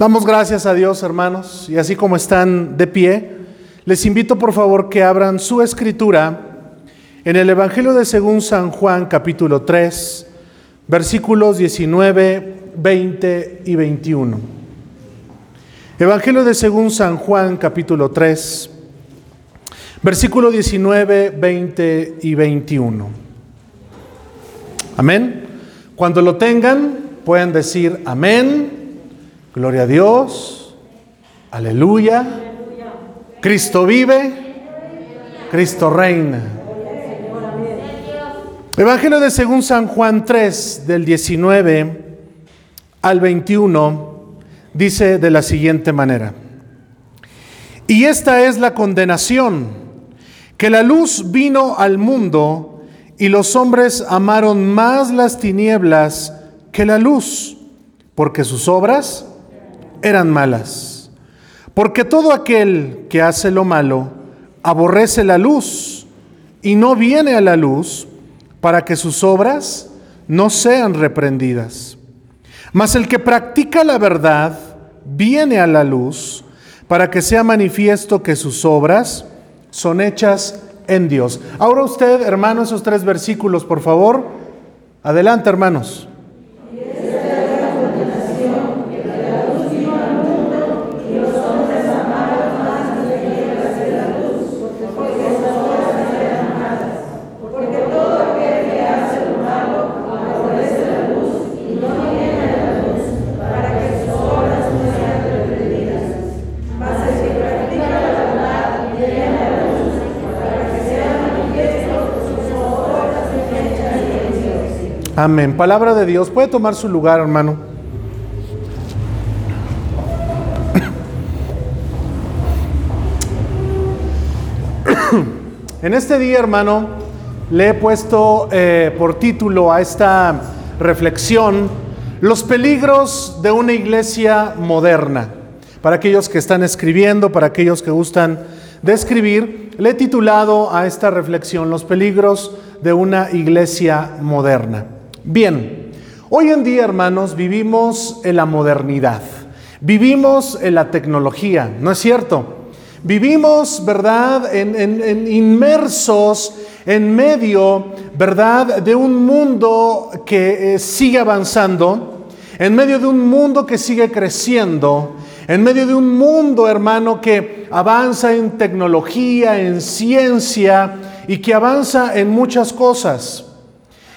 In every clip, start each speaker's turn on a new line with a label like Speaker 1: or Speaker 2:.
Speaker 1: Damos gracias a Dios, hermanos, y así como están de pie, les invito por favor que abran su escritura en el Evangelio de según San Juan capítulo 3, versículos 19, 20 y 21. Evangelio de según San Juan capítulo 3, versículo 19, 20 y 21. Amén. Cuando lo tengan, pueden decir amén. Gloria a Dios. Aleluya. Cristo vive. Cristo reina. Evangelio de según San Juan 3, del 19 al 21, dice de la siguiente manera. Y esta es la condenación, que la luz vino al mundo y los hombres amaron más las tinieblas que la luz, porque sus obras eran malas. Porque todo aquel que hace lo malo aborrece la luz y no viene a la luz para que sus obras no sean reprendidas. Mas el que practica la verdad viene a la luz para que sea manifiesto que sus obras son hechas en Dios. Ahora usted, hermano, esos tres versículos, por favor. Adelante, hermanos. Amén. Palabra de Dios. Puede tomar su lugar, hermano. En este día, hermano, le he puesto eh, por título a esta reflexión los peligros de una iglesia moderna. Para aquellos que están escribiendo, para aquellos que gustan de escribir, le he titulado a esta reflexión los peligros de una iglesia moderna. Bien, hoy en día, hermanos, vivimos en la modernidad, vivimos en la tecnología, ¿no es cierto? Vivimos, ¿verdad?, en, inmersos en medio, ¿verdad?, de un mundo que eh, sigue avanzando, en medio de un mundo que sigue creciendo, en medio de un mundo, hermano, que avanza en tecnología, en ciencia y que avanza en muchas cosas.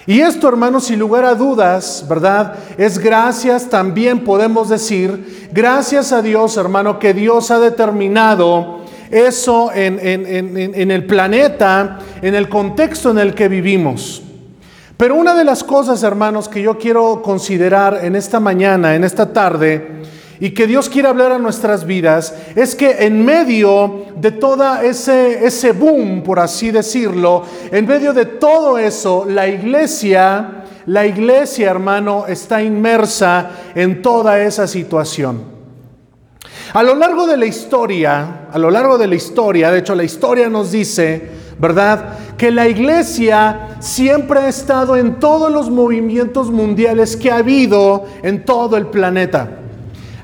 Speaker 1: Y esto, hermanos, sin lugar a dudas, ¿verdad? Es gracias, también podemos decir, gracias a Dios, hermano, que Dios ha determinado eso en, en, el planeta, en el contexto en el que vivimos. Pero una de las cosas, hermanos, que yo quiero considerar en esta mañana, en esta tarde, y que Dios quiere hablar a nuestras vidas es que en medio de todo ese, ese boom, por así decirlo, en medio de todo eso, la iglesia, la iglesia, hermano, está inmersa en toda esa situación. A lo largo de la historia, a lo largo de la historia, de hecho la historia nos dice, ¿verdad? Que la iglesia siempre ha estado en todos los movimientos mundiales que ha habido en todo el planeta.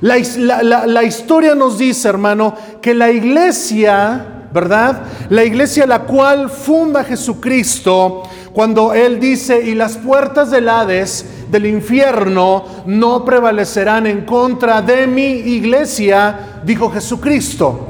Speaker 1: La, historia nos dice, hermano, que la iglesia, ¿verdad? La iglesia la cual funda Jesucristo, cuando Él dice, y las puertas del Hades, del infierno, no prevalecerán en contra de mi iglesia, dijo Jesucristo.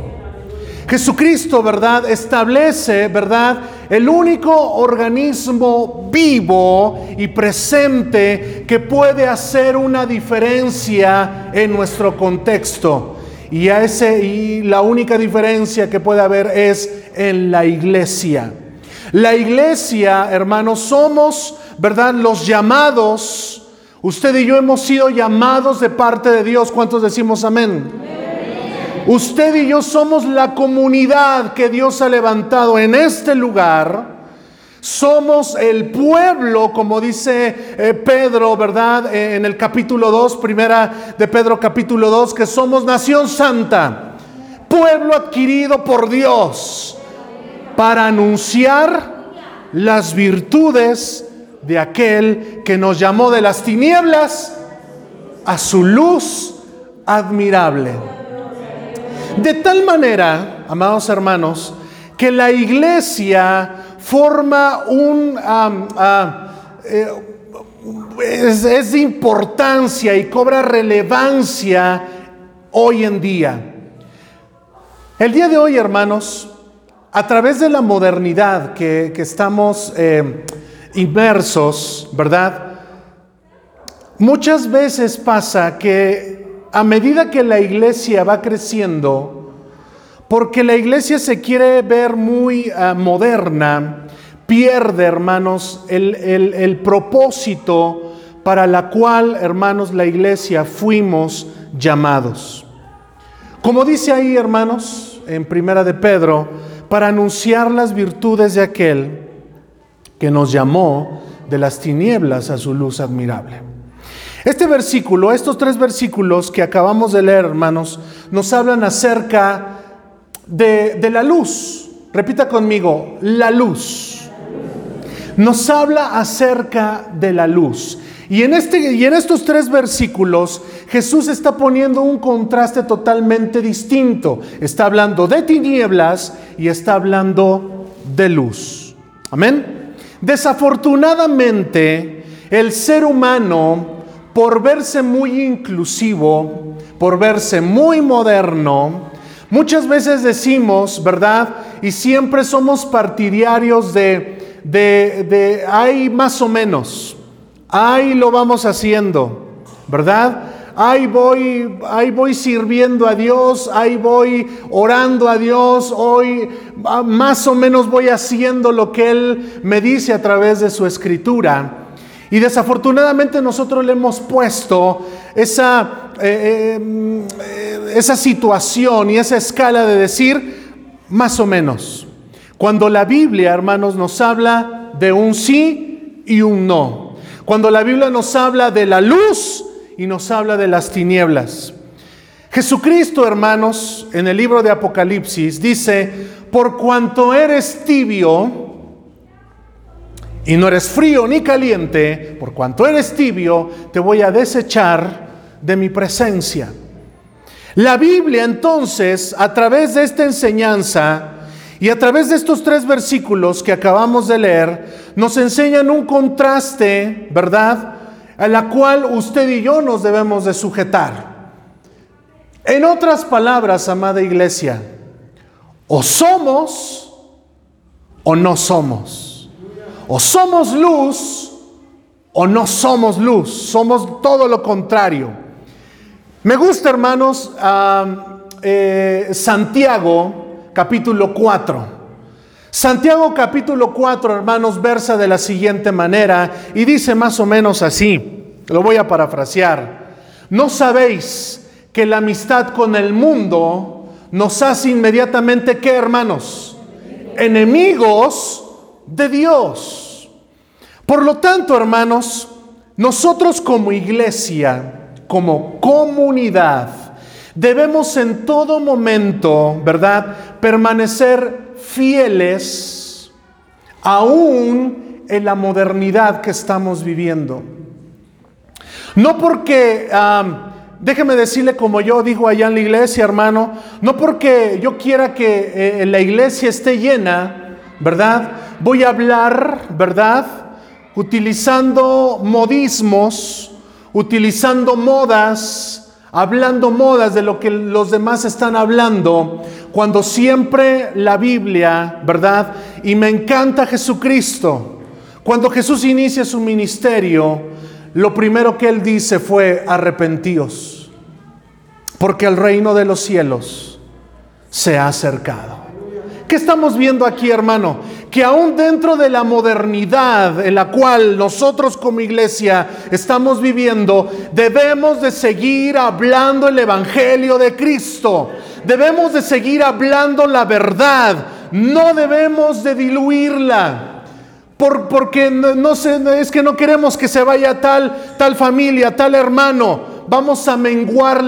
Speaker 1: Jesucristo, ¿verdad? Establece, ¿verdad? El único organismo vivo y presente que puede hacer una diferencia en nuestro contexto. Y, a ese, y la única diferencia que puede haber es en la iglesia. La iglesia, hermanos, somos, ¿verdad? Los llamados. Usted y yo hemos sido llamados de parte de Dios. ¿Cuántos decimos amén? amén. Usted y yo somos la comunidad que Dios ha levantado en este lugar. Somos el pueblo, como dice eh, Pedro, ¿verdad? Eh, en el capítulo 2, primera de Pedro capítulo 2, que somos nación santa, pueblo adquirido por Dios para anunciar las virtudes de aquel que nos llamó de las tinieblas a su luz admirable. De tal manera, amados hermanos, que la iglesia forma un... Eh, es, de importancia y cobra relevancia hoy en día. El día de hoy, hermanos, a través de la modernidad que, estamos eh, inmersos, ¿verdad? Muchas veces pasa que a medida que la iglesia va creciendo, porque la iglesia se quiere ver muy ah, moderna, pierde, hermanos, el, el propósito para la cual, hermanos, la iglesia fuimos llamados. Como dice ahí, hermanos, en Primera de Pedro, para anunciar las virtudes de aquel que nos llamó de las tinieblas a su luz admirable. Este versículo, estos tres versículos que acabamos de leer, hermanos, nos hablan acerca de, la luz. Repita conmigo, la luz. Nos habla acerca de la luz. Y en, este, y en estos tres versículos Jesús está poniendo un contraste totalmente distinto. Está hablando de tinieblas y está hablando de luz. Amén. Desafortunadamente, el ser humano, por verse muy inclusivo, por verse muy moderno, muchas veces decimos, ¿verdad? Y siempre somos partidarios de, de, de hay más o menos. Ahí lo vamos haciendo, ¿verdad? Ahí voy, ahí voy sirviendo a Dios, ahí voy orando a Dios, hoy ah, más o menos voy haciendo lo que Él me dice a través de su escritura. Y desafortunadamente nosotros le hemos puesto esa, eh, eh, esa situación y esa escala de decir más o menos. Cuando la Biblia, hermanos, nos habla de un sí y un no. Cuando la Biblia nos habla de la luz y nos habla de las tinieblas. Jesucristo, hermanos, en el libro de Apocalipsis dice, por cuanto eres tibio y no eres frío ni caliente, por cuanto eres tibio, te voy a desechar de mi presencia. La Biblia entonces, a través de esta enseñanza, y a través de estos tres versículos que acabamos de leer, nos enseñan un contraste, ¿verdad? A la cual usted y yo nos debemos de sujetar. En otras palabras, amada iglesia, o somos o no somos. O somos luz o no somos luz. Somos todo lo contrario. Me gusta, hermanos, eh, Santiago capítulo 4. Santiago capítulo 4, hermanos, versa de la siguiente manera y dice más o menos así, lo voy a parafrasear, no sabéis que la amistad con el mundo nos hace inmediatamente, ¿qué hermanos? Enemigos de Dios. Por lo tanto, hermanos, nosotros como iglesia, como comunidad, Debemos en todo momento, ¿verdad?, permanecer fieles aún en la modernidad que estamos viviendo. No porque, déjeme decirle como yo digo allá en la iglesia, hermano, no porque yo quiera que eh, la iglesia esté llena, ¿verdad? Voy a hablar, ¿verdad? Utilizando modismos, utilizando modas, hablando modas de lo que los demás están hablando, cuando siempre la Biblia, ¿verdad? Y me encanta Jesucristo. Cuando Jesús inicia su ministerio, lo primero que él dice fue arrepentíos, porque el reino de los cielos se ha acercado. ¿Qué estamos viendo aquí, hermano? Que aún dentro de la modernidad en la cual nosotros como iglesia estamos viviendo, debemos de seguir hablando el Evangelio de Cristo. Debemos de seguir hablando la verdad. No debemos de diluirla. Por, porque no, es que no queremos que se vaya tal, tal familia, tal hermano. Vamos a menguar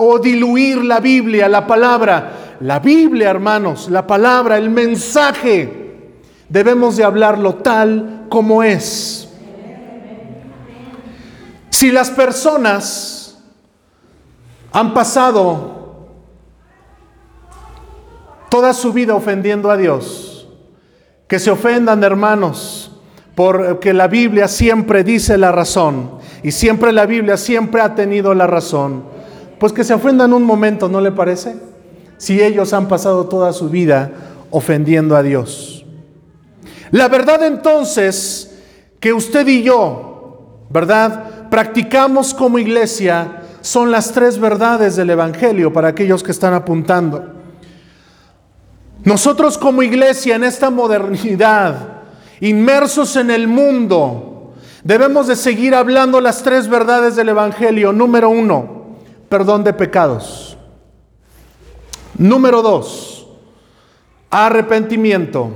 Speaker 1: o diluir la Biblia, la palabra. La Biblia, hermanos, la palabra, el mensaje, debemos de hablarlo tal como es. Si las personas han pasado toda su vida ofendiendo a Dios. Que se ofendan, hermanos, porque la Biblia siempre dice la razón y siempre la Biblia siempre ha tenido la razón. Pues que se ofendan un momento, ¿no le parece? Si ellos han pasado toda su vida ofendiendo a Dios. La verdad entonces que usted y yo, ¿verdad? Practicamos como iglesia son las tres verdades del Evangelio para aquellos que están apuntando. Nosotros como iglesia en esta modernidad, inmersos en el mundo, debemos de seguir hablando las tres verdades del Evangelio. Número uno, perdón de pecados. Número dos, arrepentimiento.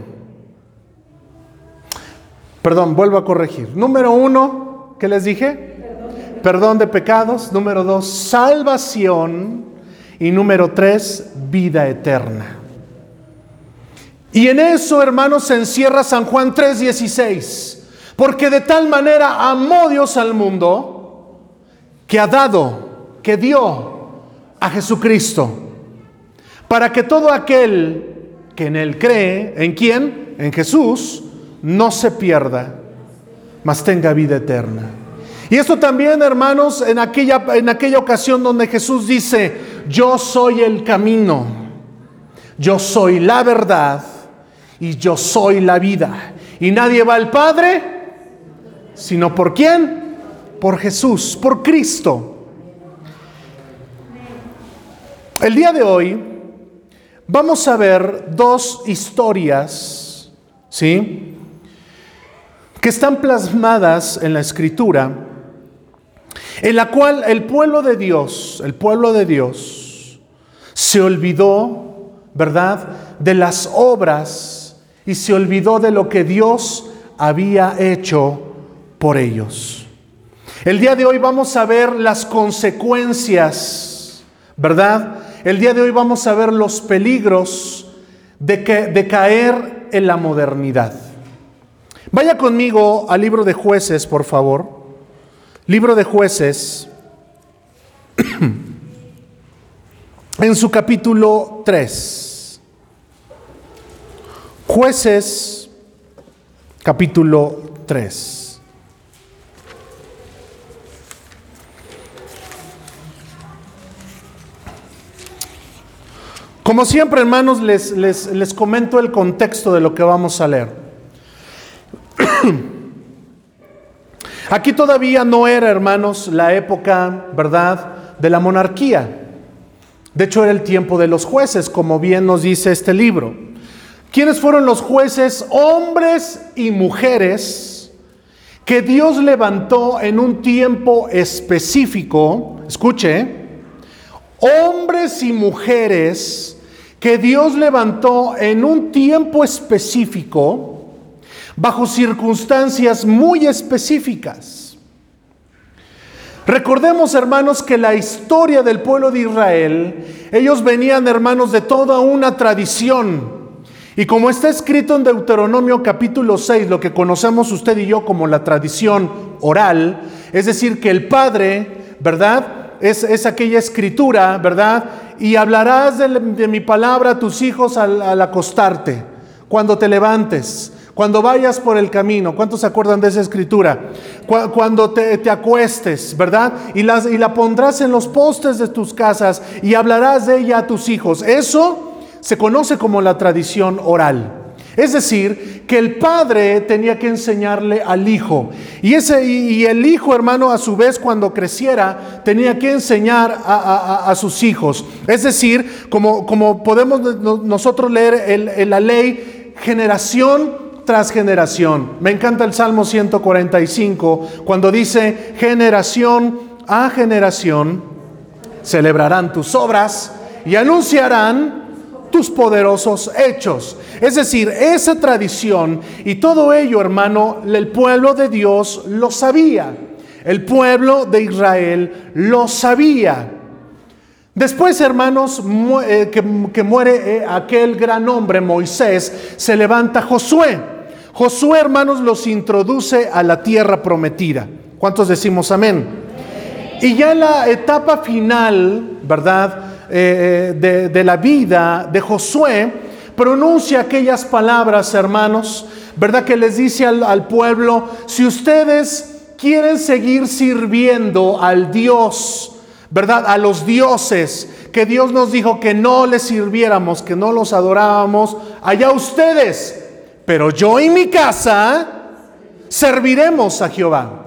Speaker 1: Perdón, vuelvo a corregir. Número uno, ¿qué les dije? Perdón de pecados. Número dos, salvación. Y número tres, vida eterna. Y en eso, hermanos, se encierra San Juan 3:16. Porque de tal manera amó Dios al mundo que ha dado, que dio a Jesucristo. Para que todo aquel que en él cree, ¿en quién? En Jesús, no se pierda, mas tenga vida eterna. Y esto también, hermanos, en aquella, en aquella ocasión donde Jesús dice, yo soy el camino, yo soy la verdad y yo soy la vida. Y nadie va al Padre, sino por quién? Por Jesús, por Cristo. El día de hoy vamos a ver dos historias, ¿sí? que están plasmadas en la escritura, en la cual el pueblo de Dios, el pueblo de Dios, se olvidó, ¿verdad?, de las obras y se olvidó de lo que Dios había hecho por ellos. El día de hoy vamos a ver las consecuencias, ¿verdad? El día de hoy vamos a ver los peligros de, que, de caer en la modernidad. Vaya conmigo al libro de jueces, por favor. Libro de jueces, en su capítulo 3. Jueces, capítulo 3. Como siempre, hermanos, les, les, les comento el contexto de lo que vamos a leer. Aquí todavía no era, hermanos, la época, ¿verdad?, de la monarquía. De hecho, era el tiempo de los jueces, como bien nos dice este libro. ¿Quiénes fueron los jueces? Hombres y mujeres que Dios levantó en un tiempo específico. Escuche, hombres y mujeres que Dios levantó en un tiempo específico bajo circunstancias muy específicas. Recordemos, hermanos, que la historia del pueblo de Israel, ellos venían, hermanos, de toda una tradición. Y como está escrito en Deuteronomio capítulo 6, lo que conocemos usted y yo como la tradición oral, es decir, que el Padre, ¿verdad? Es, aquella escritura, ¿verdad? Y hablarás de, mi palabra a tus hijos al, al acostarte, cuando te levantes, cuando vayas por el camino, ¿cuántos se acuerdan de esa escritura? Cuando te, acuestes, ¿verdad? Y, las, y la pondrás en los postes de tus casas y hablarás de ella a tus hijos. Eso se conoce como la tradición oral. Es decir, que el padre tenía que enseñarle al hijo. Y, ese, y el hijo, hermano, a su vez, cuando creciera, tenía que enseñar a, sus hijos. Es decir, como, como podemos nosotros leer en la ley, generación tras generación. Me encanta el Salmo 145 cuando dice, generación a generación celebrarán tus obras y anunciarán tus poderosos hechos. Es decir, esa tradición y todo ello, hermano, el pueblo de Dios lo sabía. El pueblo de Israel lo sabía. Después, hermanos, eh, que, muere eh, aquel gran hombre, Moisés, se levanta Josué. Josué, hermanos, los introduce a la tierra prometida. ¿Cuántos decimos amén? Y ya la etapa final, ¿verdad? Eh, de, de la vida de Josué, pronuncia aquellas palabras, hermanos, ¿verdad? Que les dice al, al, pueblo, si ustedes quieren seguir sirviendo al Dios, ¿verdad? A los dioses que Dios nos dijo que no les sirviéramos, que no los adorábamos, allá ustedes, pero yo y mi casa serviremos a Jehová.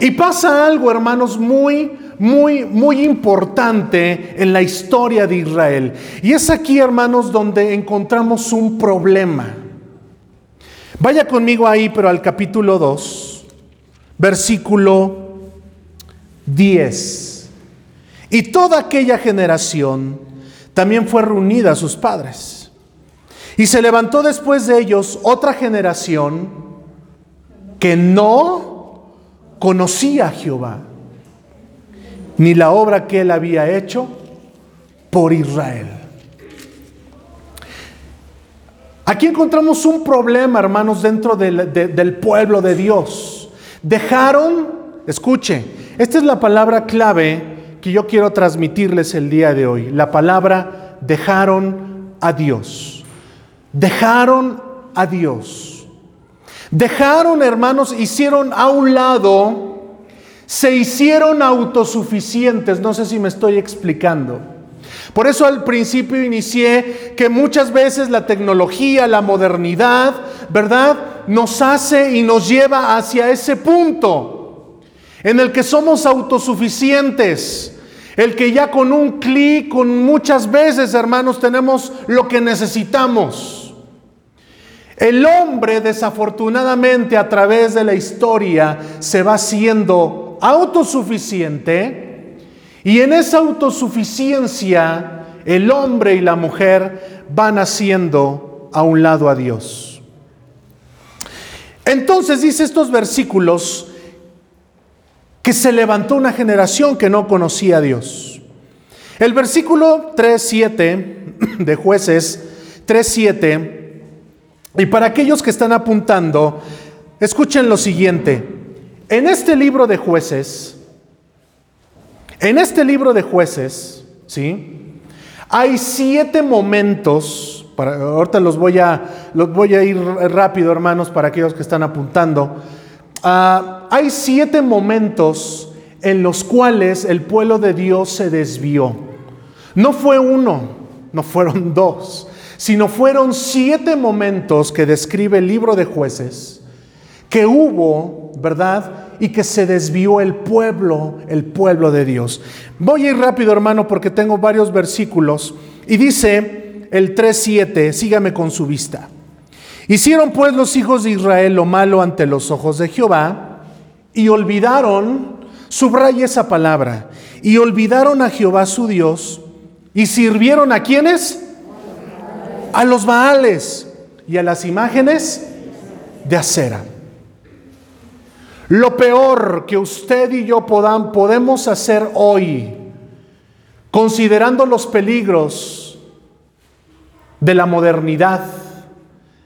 Speaker 1: Y pasa algo, hermanos, muy, muy, muy importante en la historia de Israel. Y es aquí, hermanos, donde encontramos un problema. Vaya conmigo ahí, pero al capítulo 2, versículo 10. Y toda aquella generación también fue reunida a sus padres. Y se levantó después de ellos otra generación que no conocía a Jehová, ni la obra que él había hecho por Israel. Aquí encontramos un problema, hermanos, dentro del, de, del pueblo de Dios. Dejaron, escuche, esta es la palabra clave que yo quiero transmitirles el día de hoy. La palabra dejaron a Dios. Dejaron a Dios. Dejaron, hermanos, hicieron a un lado, se hicieron autosuficientes. No sé si me estoy explicando. Por eso al principio inicié que muchas veces la tecnología, la modernidad, ¿verdad? Nos hace y nos lleva hacia ese punto en el que somos autosuficientes. El que ya con un clic, con muchas veces, hermanos, tenemos lo que necesitamos. El hombre, desafortunadamente, a través de la historia, se va siendo autosuficiente y en esa autosuficiencia, el hombre y la mujer van haciendo a un lado a Dios. Entonces dice estos versículos que se levantó una generación que no conocía a Dios. El versículo 3.7 de jueces 3.7, y para aquellos que están apuntando, escuchen lo siguiente. En este libro de jueces, en este libro de jueces, ¿sí? Hay siete momentos, para, ahorita los voy, a, los voy a ir rápido, hermanos, para aquellos que están apuntando. Uh, hay siete momentos en los cuales el pueblo de Dios se desvió. No fue uno, no fueron dos, sino fueron siete momentos que describe el libro de jueces que hubo, ¿verdad? y que se desvió el pueblo, el pueblo de Dios. Voy a ir rápido, hermano, porque tengo varios versículos. Y dice el 3.7, sígame con su vista. Hicieron pues los hijos de Israel lo malo ante los ojos de Jehová y olvidaron, subraya esa palabra, y olvidaron a Jehová su Dios y sirvieron a quienes? A los Baales y a las imágenes de acera. Lo peor que usted y yo podan, podemos hacer hoy, considerando los peligros de la modernidad,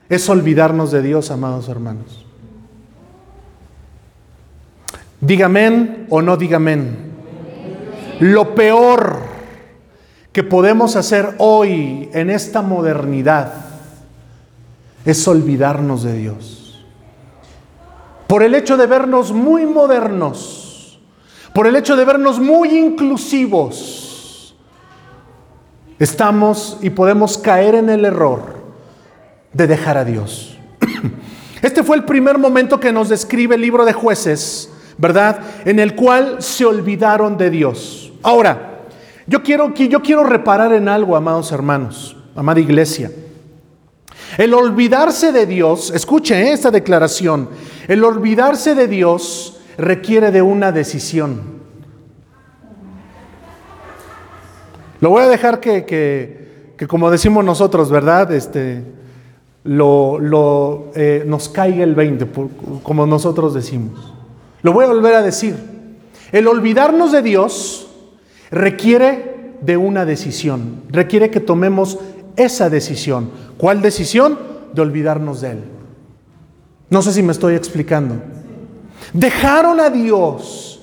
Speaker 1: es olvidarnos de Dios, amados hermanos. Dígamen o no dígamen. Lo peor que podemos hacer hoy en esta modernidad es olvidarnos de Dios por el hecho de vernos muy modernos, por el hecho de vernos muy inclusivos, estamos y podemos caer en el error de dejar a Dios. Este fue el primer momento que nos describe el libro de jueces, ¿verdad? En el cual se olvidaron de Dios. Ahora, yo quiero, yo quiero reparar en algo, amados hermanos, amada iglesia. El olvidarse de Dios, escuche esta declaración, el olvidarse de Dios requiere de una decisión. Lo voy a dejar que, que, como decimos nosotros, ¿verdad? Este, lo, lo eh, nos caiga el 20, como nosotros decimos. Lo voy a volver a decir. El olvidarnos de Dios requiere de una decisión, requiere que tomemos esa decisión. ¿Cuál decisión? De olvidarnos de Él. No sé si me estoy explicando. Dejaron a Dios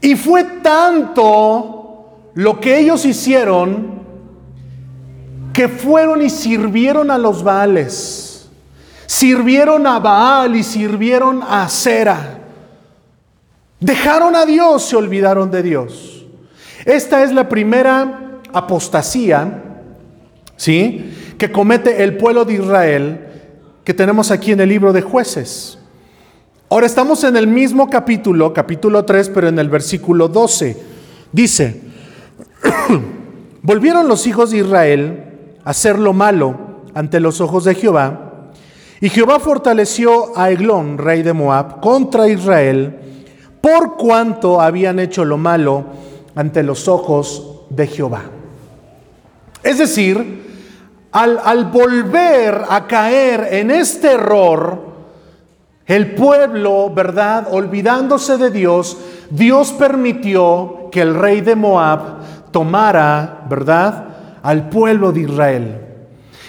Speaker 1: Y fue tanto lo que ellos hicieron que fueron y sirvieron a los Baales. Sirvieron a Baal y sirvieron a Cera. Dejaron a Dios, se olvidaron de Dios. Esta es la primera apostasía, ¿sí? Que comete el pueblo de Israel que tenemos aquí en el libro de jueces. Ahora estamos en el mismo capítulo, capítulo 3, pero en el versículo 12. Dice, volvieron los hijos de Israel a hacer lo malo ante los ojos de Jehová, y Jehová fortaleció a Eglón, rey de Moab, contra Israel, por cuanto habían hecho lo malo ante los ojos de Jehová. Es decir, al, volver a caer en este error, el pueblo, ¿verdad? Olvidándose de Dios, Dios permitió que el rey de Moab tomara, ¿verdad? Al pueblo de Israel.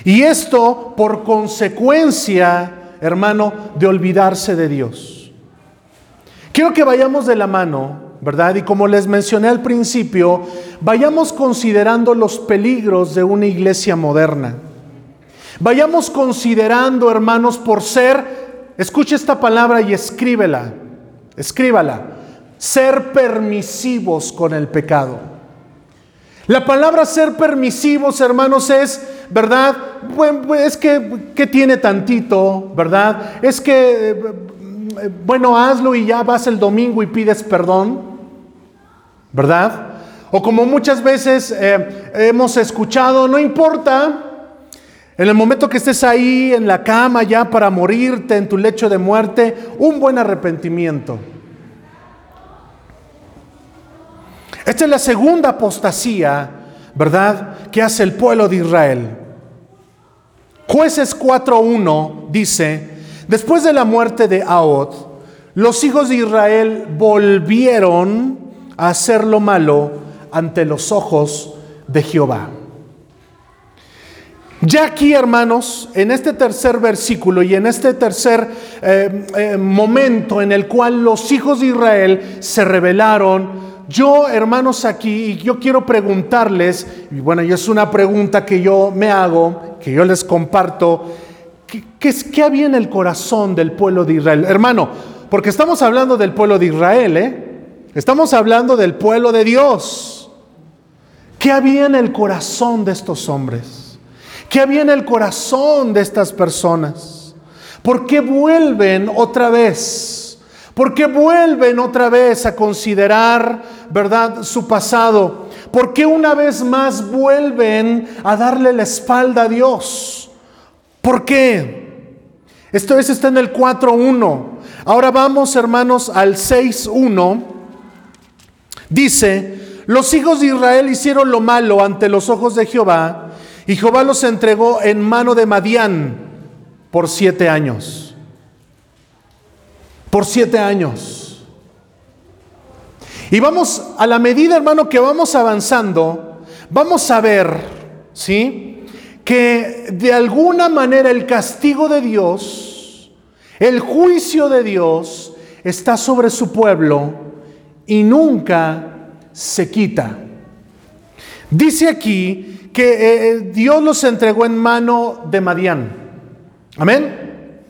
Speaker 1: Y esto por consecuencia, hermano, de olvidarse de Dios. Quiero que vayamos de la mano, ¿verdad? Y como les mencioné al principio, vayamos considerando los peligros de una iglesia moderna. Vayamos considerando, hermanos, por ser Escuche esta palabra y escríbela. Escríbala. Ser permisivos con el pecado. La palabra ser permisivos, hermanos, es, ¿verdad? Es que, ¿qué tiene tantito, ¿verdad? Es que, eh, bueno, hazlo y ya vas el domingo y pides perdón, ¿verdad? O como muchas veces eh, hemos escuchado, no importa, en el momento que estés ahí en la cama ya para morirte en tu lecho de muerte, un buen arrepentimiento. Esta es la segunda apostasía, ¿verdad?, que hace el pueblo de Israel. Jueces 4.1 dice, después de la muerte de Ahod, los hijos de Israel volvieron hacer lo malo ante los ojos de Jehová. Ya aquí, hermanos, en este tercer versículo y en este tercer eh, eh, momento en el cual los hijos de Israel se rebelaron, yo, hermanos, aquí, y yo quiero preguntarles, y bueno, y es una pregunta que yo me hago, que yo les comparto, ¿qué, qué, qué había en el corazón del pueblo de Israel? Hermano, porque estamos hablando del pueblo de Israel, ¿eh? Estamos hablando del pueblo de Dios. ¿Qué había en el corazón de estos hombres? ¿Qué había en el corazón de estas personas? ¿Por qué vuelven otra vez? ¿Por qué vuelven otra vez a considerar, verdad, su pasado? ¿Por qué una vez más vuelven a darle la espalda a Dios? ¿Por qué? Esto es, está en el 4.1. Ahora vamos, hermanos, al 6.1. Dice, los hijos de Israel hicieron lo malo ante los ojos de Jehová y Jehová los entregó en mano de Madián por siete años. Por siete años. Y vamos, a la medida, hermano, que vamos avanzando, vamos a ver, ¿sí? Que de alguna manera el castigo de Dios, el juicio de Dios, está sobre su pueblo y nunca se quita. Dice aquí que eh, eh, Dios los entregó en mano de Madián. Amén.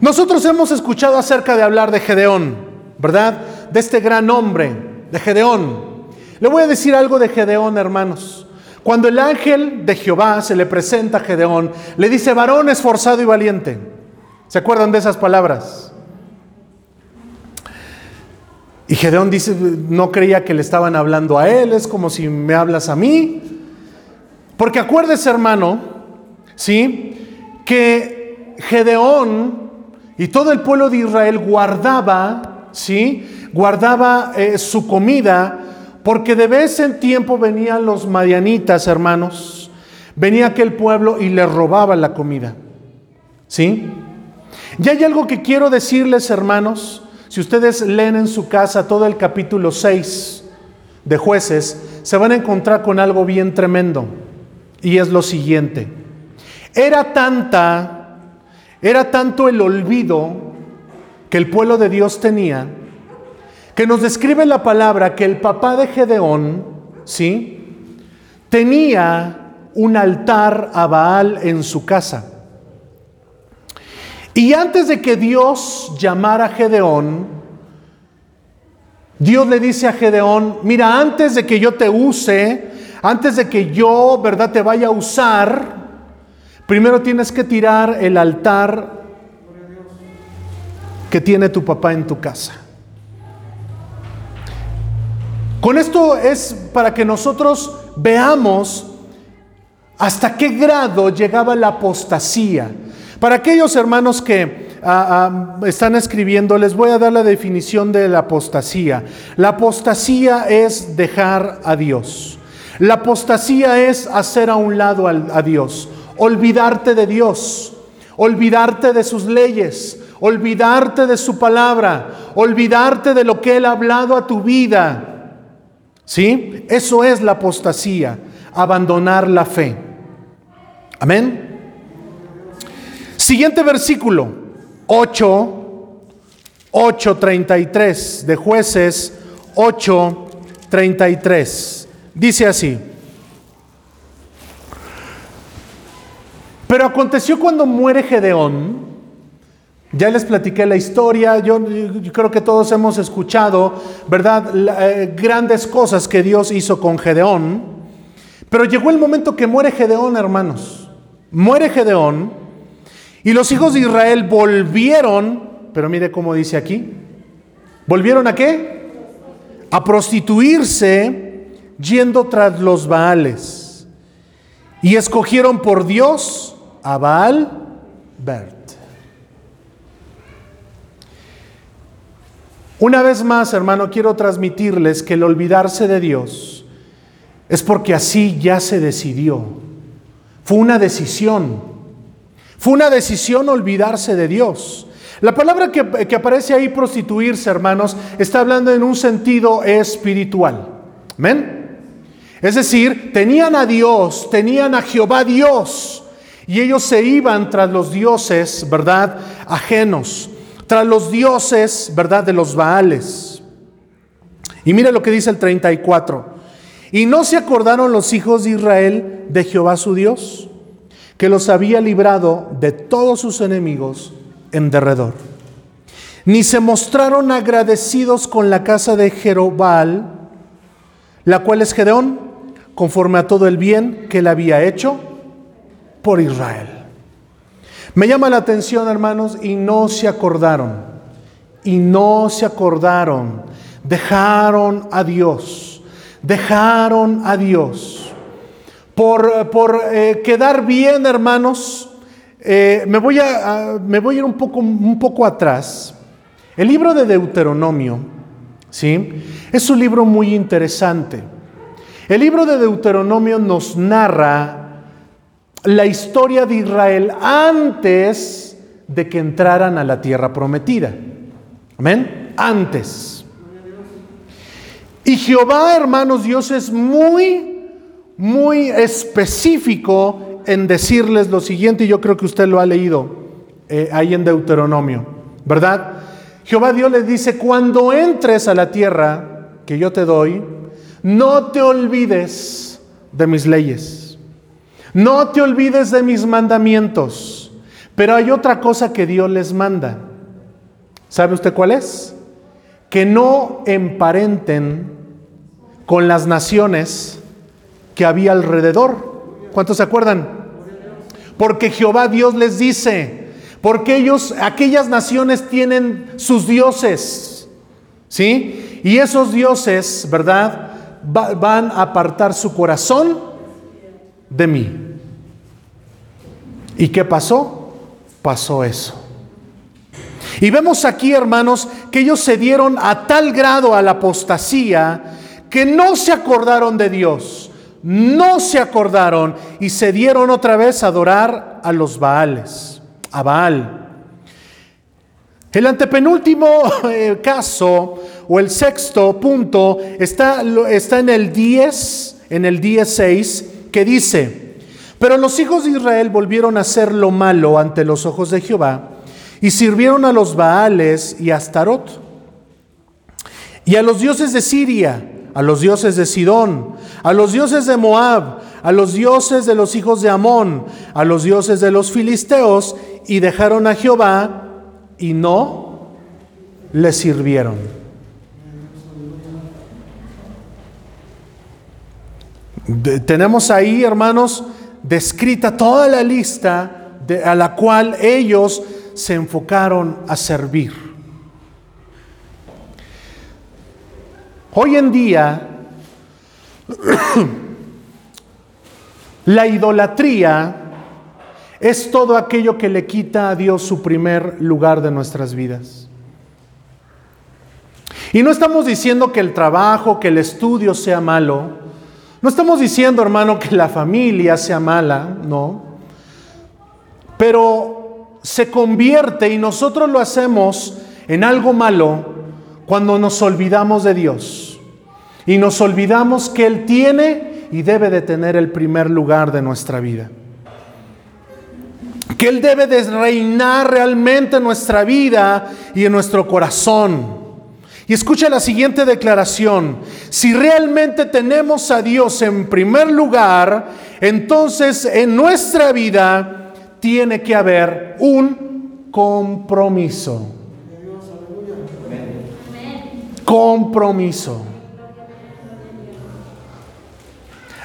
Speaker 1: Nosotros hemos escuchado acerca de hablar de Gedeón, ¿verdad? De este gran hombre, de Gedeón. Le voy a decir algo de Gedeón, hermanos. Cuando el ángel de Jehová se le presenta a Gedeón, le dice, varón esforzado y valiente. ¿Se acuerdan de esas palabras? Y Gedeón dice, no creía que le estaban hablando a él, es como si me hablas a mí. Porque acuérdese, hermano, ¿sí? Que Gedeón y todo el pueblo de Israel guardaba, ¿sí? Guardaba eh, su comida, porque de vez en tiempo venían los madianitas, hermanos. Venía aquel pueblo y le robaba la comida. ¿Sí? Y hay algo que quiero decirles, hermanos. Si ustedes leen en su casa todo el capítulo 6 de jueces, se van a encontrar con algo bien tremendo. Y es lo siguiente. Era tanta, era tanto el olvido que el pueblo de Dios tenía, que nos describe la palabra que el papá de Gedeón, ¿sí? Tenía un altar a Baal en su casa. Y antes de que Dios llamara a Gedeón, Dios le dice a Gedeón, mira, antes de que yo te use, antes de que yo, ¿verdad?, te vaya a usar, primero tienes que tirar el altar que tiene tu papá en tu casa. Con esto es para que nosotros veamos hasta qué grado llegaba la apostasía. Para aquellos hermanos que ah, ah, están escribiendo, les voy a dar la definición de la apostasía. La apostasía es dejar a Dios. La apostasía es hacer a un lado a Dios, olvidarte de Dios, olvidarte de sus leyes, olvidarte de su palabra, olvidarte de lo que Él ha hablado a tu vida. ¿Sí? Eso es la apostasía, abandonar la fe. Amén. Siguiente versículo, 8, 8.33 de jueces 8.33. Dice así. Pero aconteció cuando muere Gedeón, ya les platiqué la historia, yo, creo que todos hemos escuchado, ¿verdad? Eh, grandes cosas que Dios hizo con Gedeón. Pero llegó el momento que muere Gedeón, hermanos. Muere Gedeón y los hijos de Israel volvieron, pero mire cómo dice aquí, ¿volvieron a qué? A prostituirse yendo tras los Baales. Y escogieron por Dios a Baal Bert. Una vez más, hermano, quiero transmitirles que el olvidarse de Dios es porque así ya se decidió. Fue una decisión. Fue una decisión olvidarse de Dios. La palabra que, aparece ahí, prostituirse, hermanos, está hablando en un sentido espiritual. ¿Amén? Es decir, tenían a Dios, tenían a Jehová Dios, y ellos se iban tras los dioses, ¿verdad? Ajenos tras los dioses, ¿verdad? De los Baales. Y mire lo que dice el 34. Y no se acordaron los hijos de Israel de Jehová su Dios, que los había librado de todos sus enemigos en derredor. Ni se mostraron agradecidos con la casa de Jerobal, la cual es Gedeón, conforme a todo el bien que él había hecho por Israel. Me llama la atención, hermanos, y no se acordaron. Y no se acordaron. Dejaron a Dios. Dejaron a Dios. Por, por eh, quedar bien, hermanos, eh, me, voy a, me voy a ir un poco, un poco atrás. El libro de Deuteronomio, ¿sí? Es un libro muy interesante. El libro de Deuteronomio nos narra la historia de Israel antes de que entraran a la tierra prometida. Amén. Antes. Y Jehová, hermanos, Dios es muy, muy específico en decirles lo siguiente, y yo creo que usted lo ha leído eh, ahí en Deuteronomio, ¿verdad? Jehová Dios les dice, cuando entres a la tierra que yo te doy, no te olvides de mis leyes no te olvides de mis mandamientos. Pero hay otra cosa que Dios les manda. ¿Sabe usted cuál es? Que no emparenten con las naciones que había alrededor. ¿Cuántos se acuerdan? Porque Jehová Dios les dice, porque ellos, aquellas naciones tienen sus dioses, ¿sí? Y esos dioses, ¿verdad? van a apartar su corazón de mí. ¿Y qué pasó? Pasó eso. Y vemos aquí, hermanos, que ellos se dieron a tal grado a la apostasía que no se acordaron de Dios, no se acordaron y se dieron otra vez a adorar a los Baales, a Baal. El antepenúltimo eh, caso o el sexto punto está, está en el 10, en el 16 que dice, pero los hijos de Israel volvieron a hacer lo malo ante los ojos de Jehová y sirvieron a los Baales y a Astarot. y a los dioses de Siria, a los dioses de Sidón, a los dioses de Moab, a los dioses de los hijos de Amón, a los dioses de los filisteos, y dejaron a Jehová y no le sirvieron. tenemos ahí, hermanos, descrita toda la lista a la cual ellos se enfocaron a servir. Hoy en día, la idolatría es todo aquello que le quita a Dios su primer lugar de nuestras vidas. Y no estamos diciendo que el trabajo, que el estudio sea malo. No estamos diciendo, hermano, que la familia sea mala, no. Pero se convierte y nosotros lo hacemos en algo malo cuando nos olvidamos de Dios. Y nos olvidamos que Él tiene y debe de tener el primer lugar de nuestra vida. Que Él debe de reinar realmente en nuestra vida y en nuestro corazón. Y escucha la siguiente declaración. Si realmente tenemos a Dios en primer lugar, entonces en nuestra vida tiene que haber un compromiso. Compromiso.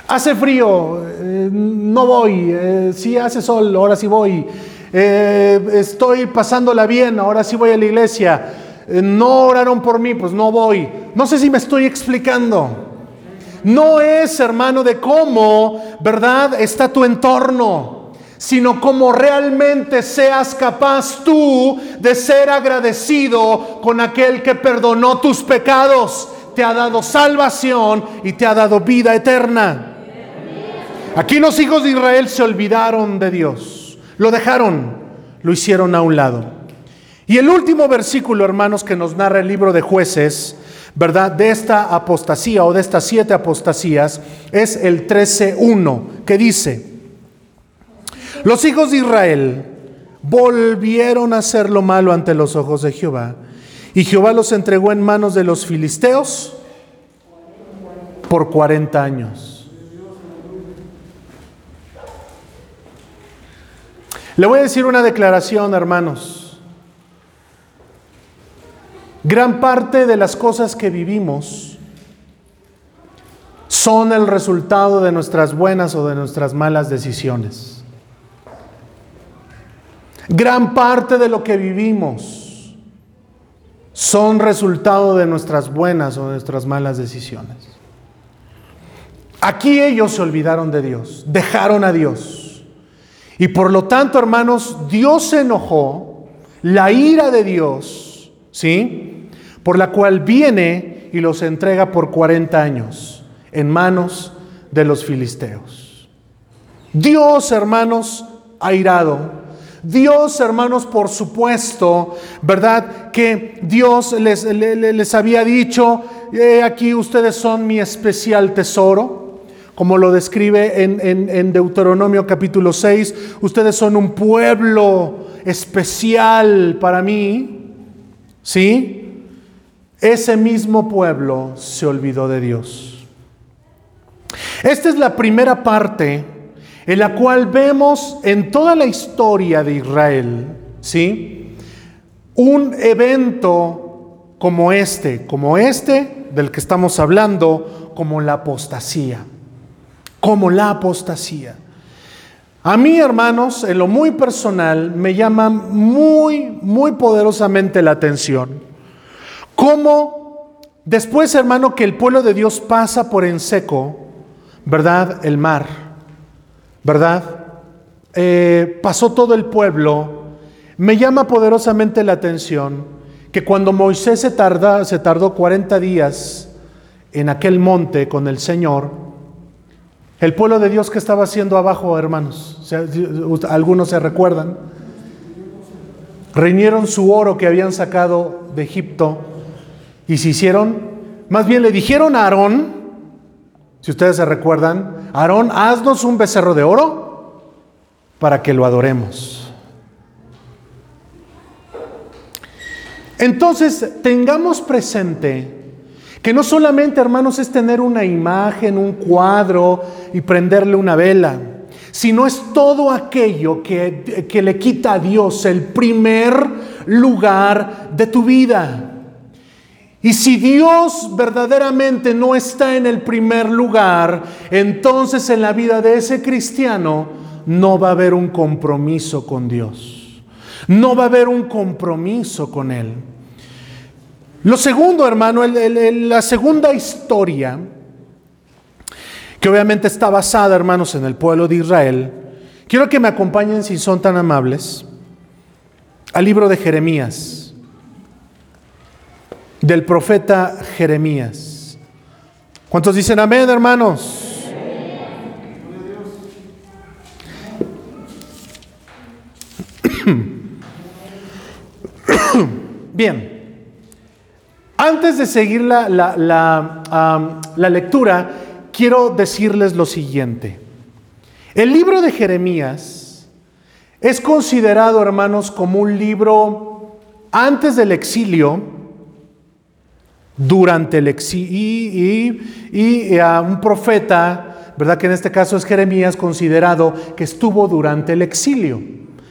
Speaker 1: Hace frío, eh, no voy. Eh, si hace sol, ahora sí voy. Eh, estoy pasándola bien, ahora sí voy a la iglesia. no oraron por mí, pues no voy. No sé si me estoy explicando. No es, hermano, de cómo, ¿verdad? Está tu entorno sino como realmente seas capaz tú de ser agradecido con aquel que perdonó tus pecados, te ha dado salvación y te ha dado vida eterna. Aquí los hijos de Israel se olvidaron de Dios, lo dejaron, lo hicieron a un lado. Y el último versículo, hermanos, que nos narra el libro de jueces, ¿verdad? De esta apostasía o de estas siete apostasías, es el 13.1, que dice, los hijos de Israel volvieron a hacer lo malo ante los ojos de Jehová. Y Jehová los entregó en manos de los filisteos por 40 años. Le voy a decir una declaración, hermanos. Gran parte de las cosas que vivimos son el resultado de nuestras buenas o de nuestras malas decisiones. Gran parte de lo que vivimos son resultado de nuestras buenas o nuestras malas decisiones. Aquí ellos se olvidaron de Dios, dejaron a Dios. Y por lo tanto, hermanos, Dios se enojó, la ira de Dios, ¿sí? Por la cual viene y los entrega por 40 años en manos de los filisteos. Dios, hermanos, airado, Dios, hermanos, por supuesto, ¿verdad? Que Dios les, había dicho, aquí ustedes son mi especial tesoro, como lo describe en, en Deuteronomio capítulo 6, ustedes son un pueblo especial para mí, ¿sí? Ese mismo pueblo se olvidó de Dios. Esta es la primera parte en la cual vemos en toda la historia de Israel, ¿sí? Un evento como este, como este del que estamos hablando, como la apostasía, como la apostasía. A mí, hermanos, en lo muy personal, me llama muy, muy poderosamente la atención. Cómo después, hermano, que el pueblo de Dios pasa por en seco, ¿verdad? El mar ¿verdad? Eh, pasó todo el pueblo. Me llama poderosamente la atención que cuando Moisés se, tarda, se tardó 40 días en aquel monte con el Señor, el pueblo de Dios que estaba haciendo abajo, hermanos, algunos se recuerdan, reinieron su oro que habían sacado de Egipto y se hicieron, más bien le dijeron a Aarón, si ustedes se recuerdan, Aarón, haznos un becerro de oro para que lo adoremos. Entonces, tengamos presente Que no solamente, hermanos, es tener una imagen, un cuadro y prenderle una vela, sino es todo aquello que, que le quita a Dios el primer lugar de tu vida. Y si Dios verdaderamente no está en el primer lugar, entonces en la vida de ese cristiano no va a haber un compromiso con Dios. No va a haber un compromiso con Él. Lo segundo, hermano, la segunda historia, que obviamente está basada, hermanos, en el pueblo de Israel, quiero que me acompañen, si son tan amables, al libro de Jeremías del profeta Jeremías. ¿Cuántos dicen amén, hermanos? Bien, antes de seguir la, la, la lectura, quiero decirles lo siguiente. El libro de Jeremías es considerado, hermanos, como un libro antes del exilio, durante el exilio y, y, a un profeta, ¿verdad? Que en este caso es Jeremías, considerado que estuvo durante el exilio.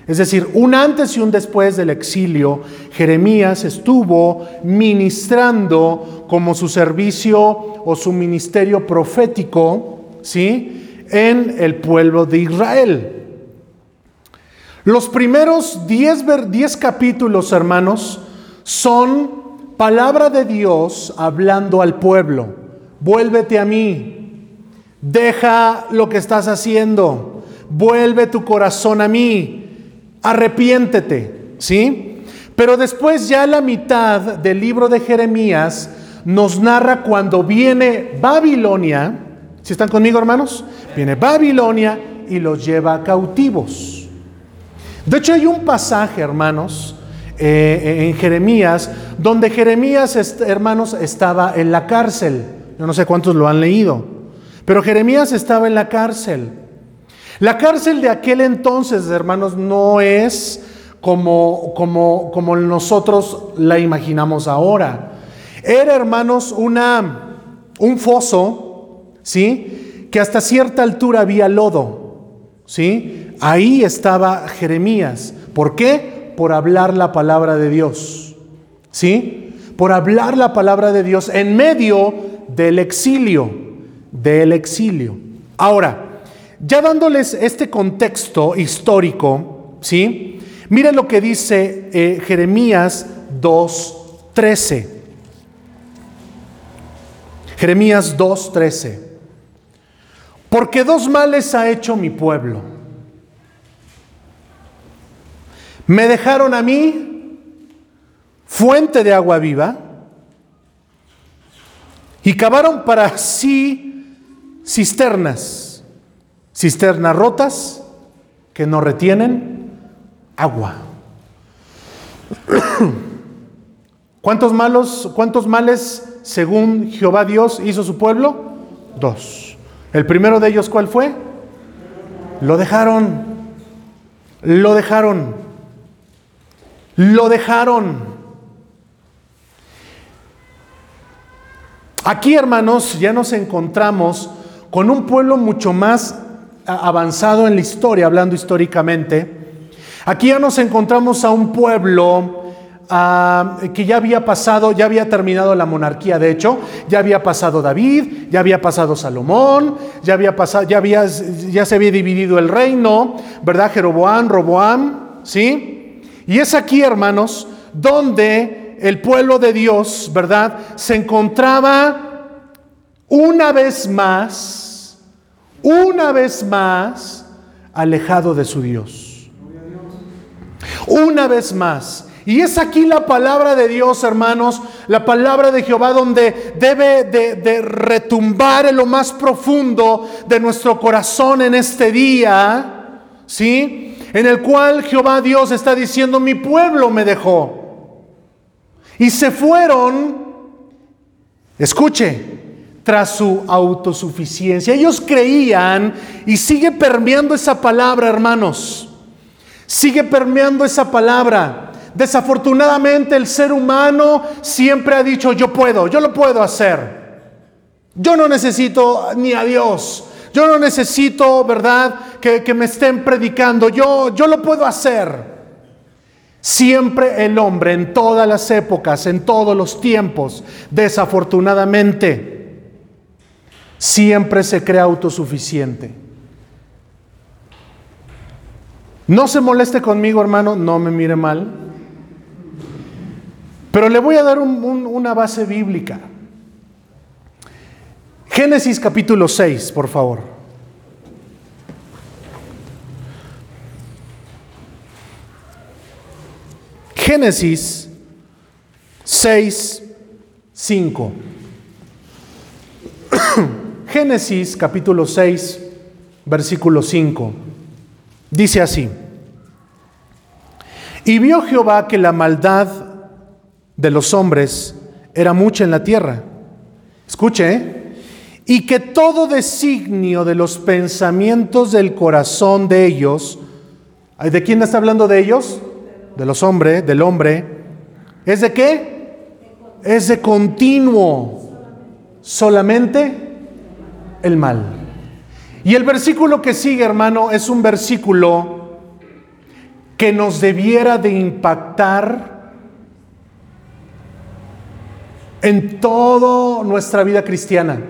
Speaker 1: Es decir, un antes y un después del exilio, Jeremías estuvo ministrando como su servicio o su ministerio profético, ¿sí? En el pueblo de Israel. Los primeros 10 capítulos, hermanos, son palabra de Dios hablando al pueblo. Vuélvete a mí. Deja lo que estás haciendo. Vuelve tu corazón a mí. Arrepiéntete. ¿Sí? Pero después ya la mitad del libro de Jeremías nos narra cuando viene Babilonia. ¿Si están conmigo, hermanos? Viene Babilonia y los lleva cautivos. De hecho, hay un pasaje, hermanos, eh, en Jeremías, donde Jeremías, hermanos, estaba en la cárcel. Yo no sé cuántos lo han leído, pero Jeremías estaba en la cárcel. La cárcel de aquel entonces, hermanos, no es como, como, como nosotros la imaginamos ahora. Era, hermanos, una, un foso, ¿sí? Que hasta cierta altura había lodo, ¿sí? Ahí estaba Jeremías. ¿Por qué? Por hablar la palabra de Dios. ¿Sí? Por hablar la palabra de Dios en medio del exilio, del exilio. Ahora, ya dándoles este contexto histórico, ¿sí? Miren lo que dice eh, Jeremías 2.13. Jeremías 2.13. Porque dos males ha hecho mi pueblo Me dejaron a mí fuente de agua viva y cavaron para sí cisternas, cisternas rotas que no retienen agua. ¿Cuántos malos, cuántos males según Jehová Dios hizo su pueblo? Dos. El primero de ellos, ¿cuál fue? Lo dejaron. Lo dejaron. Lo dejaron. Aquí, hermanos, ya nos encontramos con un pueblo mucho más avanzado en la historia, hablando históricamente. Aquí ya nos encontramos a un pueblo ah, que ya había pasado, ya había terminado la monarquía, de hecho, ya había pasado David, ya había pasado Salomón, ya había pasado, ya había, ya se había dividido el reino, ¿verdad? Jeroboam, Roboam, ¿sí? Y es aquí, hermanos, donde el pueblo de Dios, ¿verdad? Se encontraba una vez más, una vez más, alejado de su Dios. Una vez más. Y es aquí la palabra de Dios, hermanos, la palabra de Jehová donde debe de, retumbar en lo más profundo de nuestro corazón en este día, ¿sí? En el cual Jehová Dios está diciendo, mi pueblo me dejó. Y se fueron, escuche, tras su autosuficiencia. Ellos creían y sigue permeando esa palabra, hermanos. Sigue permeando esa palabra Desafortunadamente el ser humano siempre ha dicho, yo puedo, yo lo puedo hacer. Yo no necesito ni a Dios. Yo no necesito, ¿verdad?, que, me estén predicando. Yo, yo lo puedo hacer. Siempre el hombre, en todas las épocas, en todos los tiempos, desafortunadamente, siempre se cree autosuficiente. No se moleste conmigo, hermano, no me mire mal. Pero le voy a dar una base bíblica. Génesis capítulo 6, por favor. Génesis 6, 5. Génesis capítulo 6, versículo 5. Dice así. Y vio Jehová que la maldad de los hombres era mucha en la tierra. Escuche, ¿eh? Y que todo designio de los pensamientos del corazón de ellos, ¿de quién está hablando de ellos? De los hombres, del hombre. ¿Es de qué? Es de continuo, solamente el mal. Y el versículo que sigue, hermano, es un versículo que nos debiera de impactar en toda nuestra vida cristiana.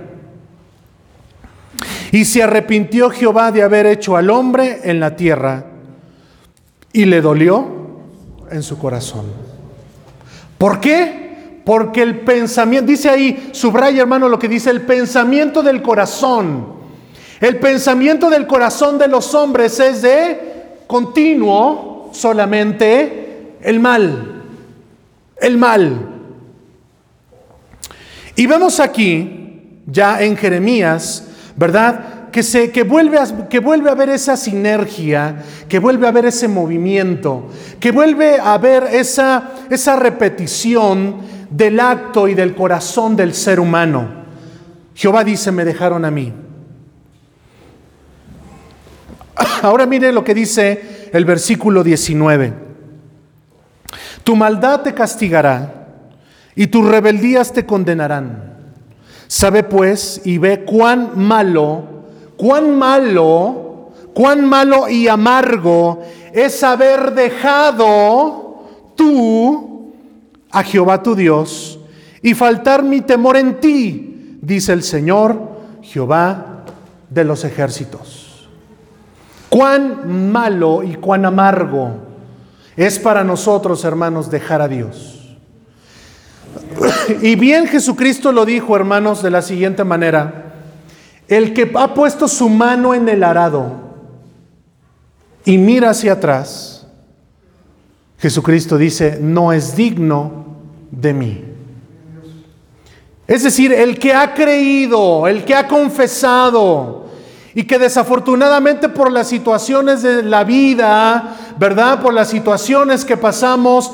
Speaker 1: Y se arrepintió Jehová de haber hecho al hombre en la tierra y le dolió en su corazón. ¿Por qué? Porque el pensamiento, dice ahí, subraya hermano lo que dice, el pensamiento del corazón. El pensamiento del corazón de los hombres es de continuo solamente el mal. El mal. Y vemos aquí, ya en Jeremías, ¿verdad? Que, se, que, vuelve a, que vuelve a haber esa sinergia, que vuelve a haber ese movimiento, que vuelve a haber esa, esa repetición del acto y del corazón del ser humano. Jehová dice, me dejaron a mí. Ahora mire lo que dice el versículo 19. Tu maldad te castigará y tus rebeldías te condenarán. Sabe pues y ve cuán malo, cuán malo, cuán malo y amargo es haber dejado tú a Jehová tu Dios y faltar mi temor en ti, dice el Señor Jehová de los ejércitos. Cuán malo y cuán amargo es para nosotros, hermanos, dejar a Dios. Y bien Jesucristo lo dijo, hermanos, de la siguiente manera. El que ha puesto su mano en el arado y mira hacia atrás, Jesucristo dice, no es digno de mí. Es decir, el que ha creído, el que ha confesado, y que desafortunadamente por las situaciones de la vida, ¿verdad? Por las situaciones que pasamos,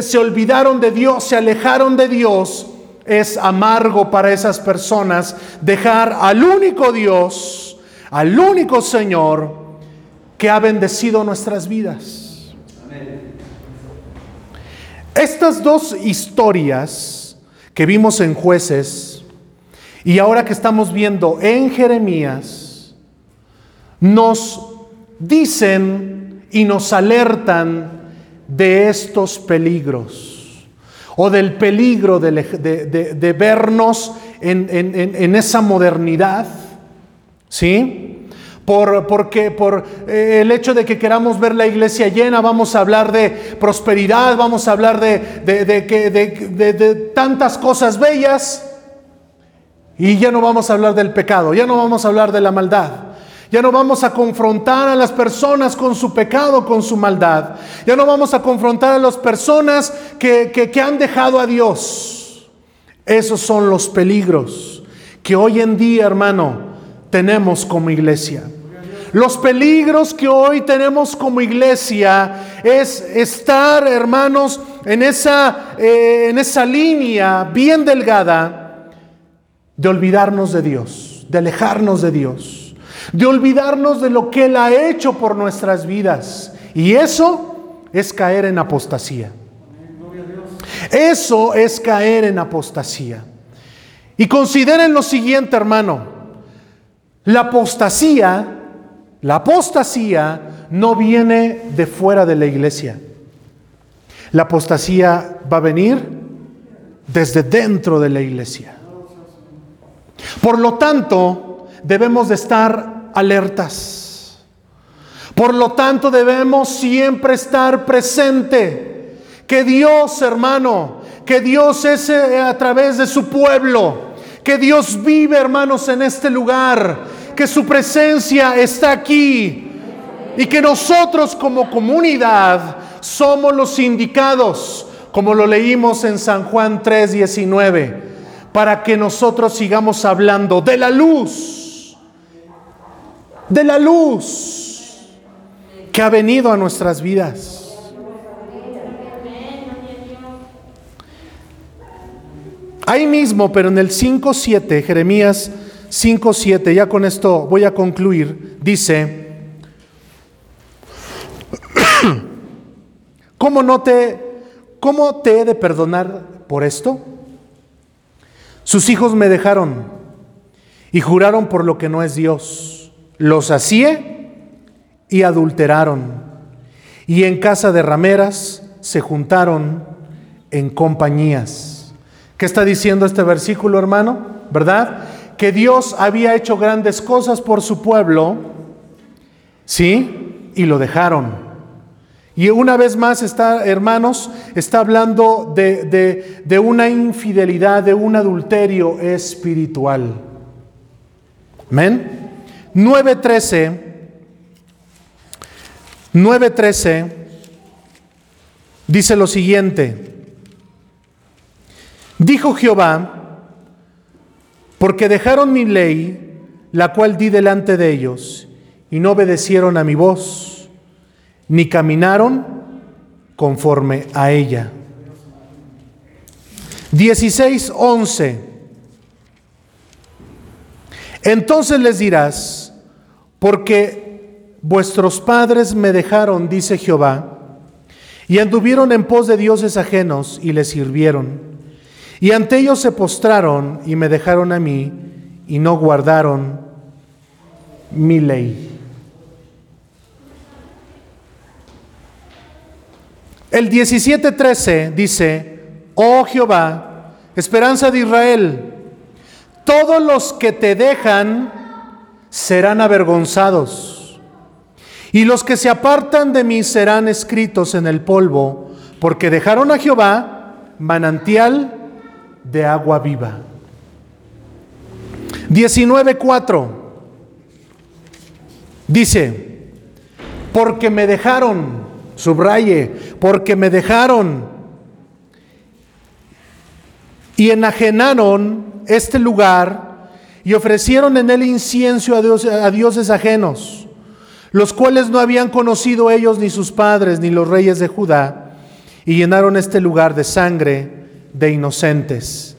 Speaker 1: se olvidaron de Dios, se alejaron de Dios. Es amargo para esas personas dejar al único Dios, al único Señor que ha bendecido nuestras vidas. Estas dos historias que vimos en jueces y ahora que estamos viendo en Jeremías, nos dicen y nos alertan de estos peligros o del peligro de, vernos en, esa modernidad, ¿sí? Por, porque por eh, el hecho de que queramos ver la iglesia llena, vamos a hablar de prosperidad, vamos a hablar de, de tantas cosas bellas y ya no vamos a hablar del pecado, ya no vamos a hablar de la maldad. Ya no vamos a confrontar a las personas con su pecado, con su maldad. Ya no vamos a confrontar a las personas que, han dejado a Dios. Esos son los peligros que hoy en día, hermano, tenemos como iglesia. Los peligros que hoy tenemos como iglesia es estar, hermanos, en esa, eh, en esa línea bien delgada de olvidarnos de Dios, de alejarnos de Dios de olvidarnos de lo que Él ha hecho por nuestras vidas. Y eso es caer en apostasía. Eso es caer en apostasía. Y consideren lo siguiente, hermano. La apostasía, la apostasía no viene de fuera de la iglesia. La apostasía va a venir desde dentro de la iglesia. Por lo tanto, debemos de estar alertas. Por lo tanto, debemos siempre estar presente. Que Dios, hermano, que Dios es eh, a través de su pueblo, que Dios vive, hermanos, en este lugar, que su presencia está aquí y que nosotros como comunidad somos los indicados, como lo leímos en San Juan 3:19, para que nosotros sigamos hablando de la luz, de la luz que ha venido a nuestras vidas. Ahí mismo, pero en el 5.7, Jeremías 5.7, ya con esto voy a concluir, dice, ¿cómo no te, cómo te he de perdonar por esto? Sus hijos me dejaron y juraron por lo que no es Dios. Los hacía y adulteraron. Y en casa de rameras se juntaron en compañías. ¿Qué está diciendo este versículo, hermano? ¿Verdad? Que Dios había hecho grandes cosas por su pueblo, ¿sí? Y lo dejaron. Y una vez más está, hermanos, está hablando de, de una infidelidad, de un adulterio espiritual. Amén. 9.13. 9.13 dice lo siguiente. Dijo Jehová, porque dejaron mi ley, la cual di delante de ellos, y no obedecieron a mi voz, ni caminaron conforme a ella. 16:11 Entonces les dirás, porque vuestros padres me dejaron, dice Jehová, y anduvieron en pos de dioses ajenos y les sirvieron. Y ante ellos se postraron y me dejaron a mí y no guardaron mi ley. El 17:13 dice, oh Jehová, esperanza de Israel, todos los que te dejan serán avergonzados, y los que se apartan de mí serán escritos en el polvo, porque dejaron a Jehová manantial de agua viva. 19.4 dice, porque me dejaron, subraye, porque me dejaron y enajenaron este lugar y ofrecieron en él incienso a, a dioses ajenos, los cuales no habían conocido ellos ni sus padres ni los reyes de Judá, y llenaron este lugar de sangre de inocentes.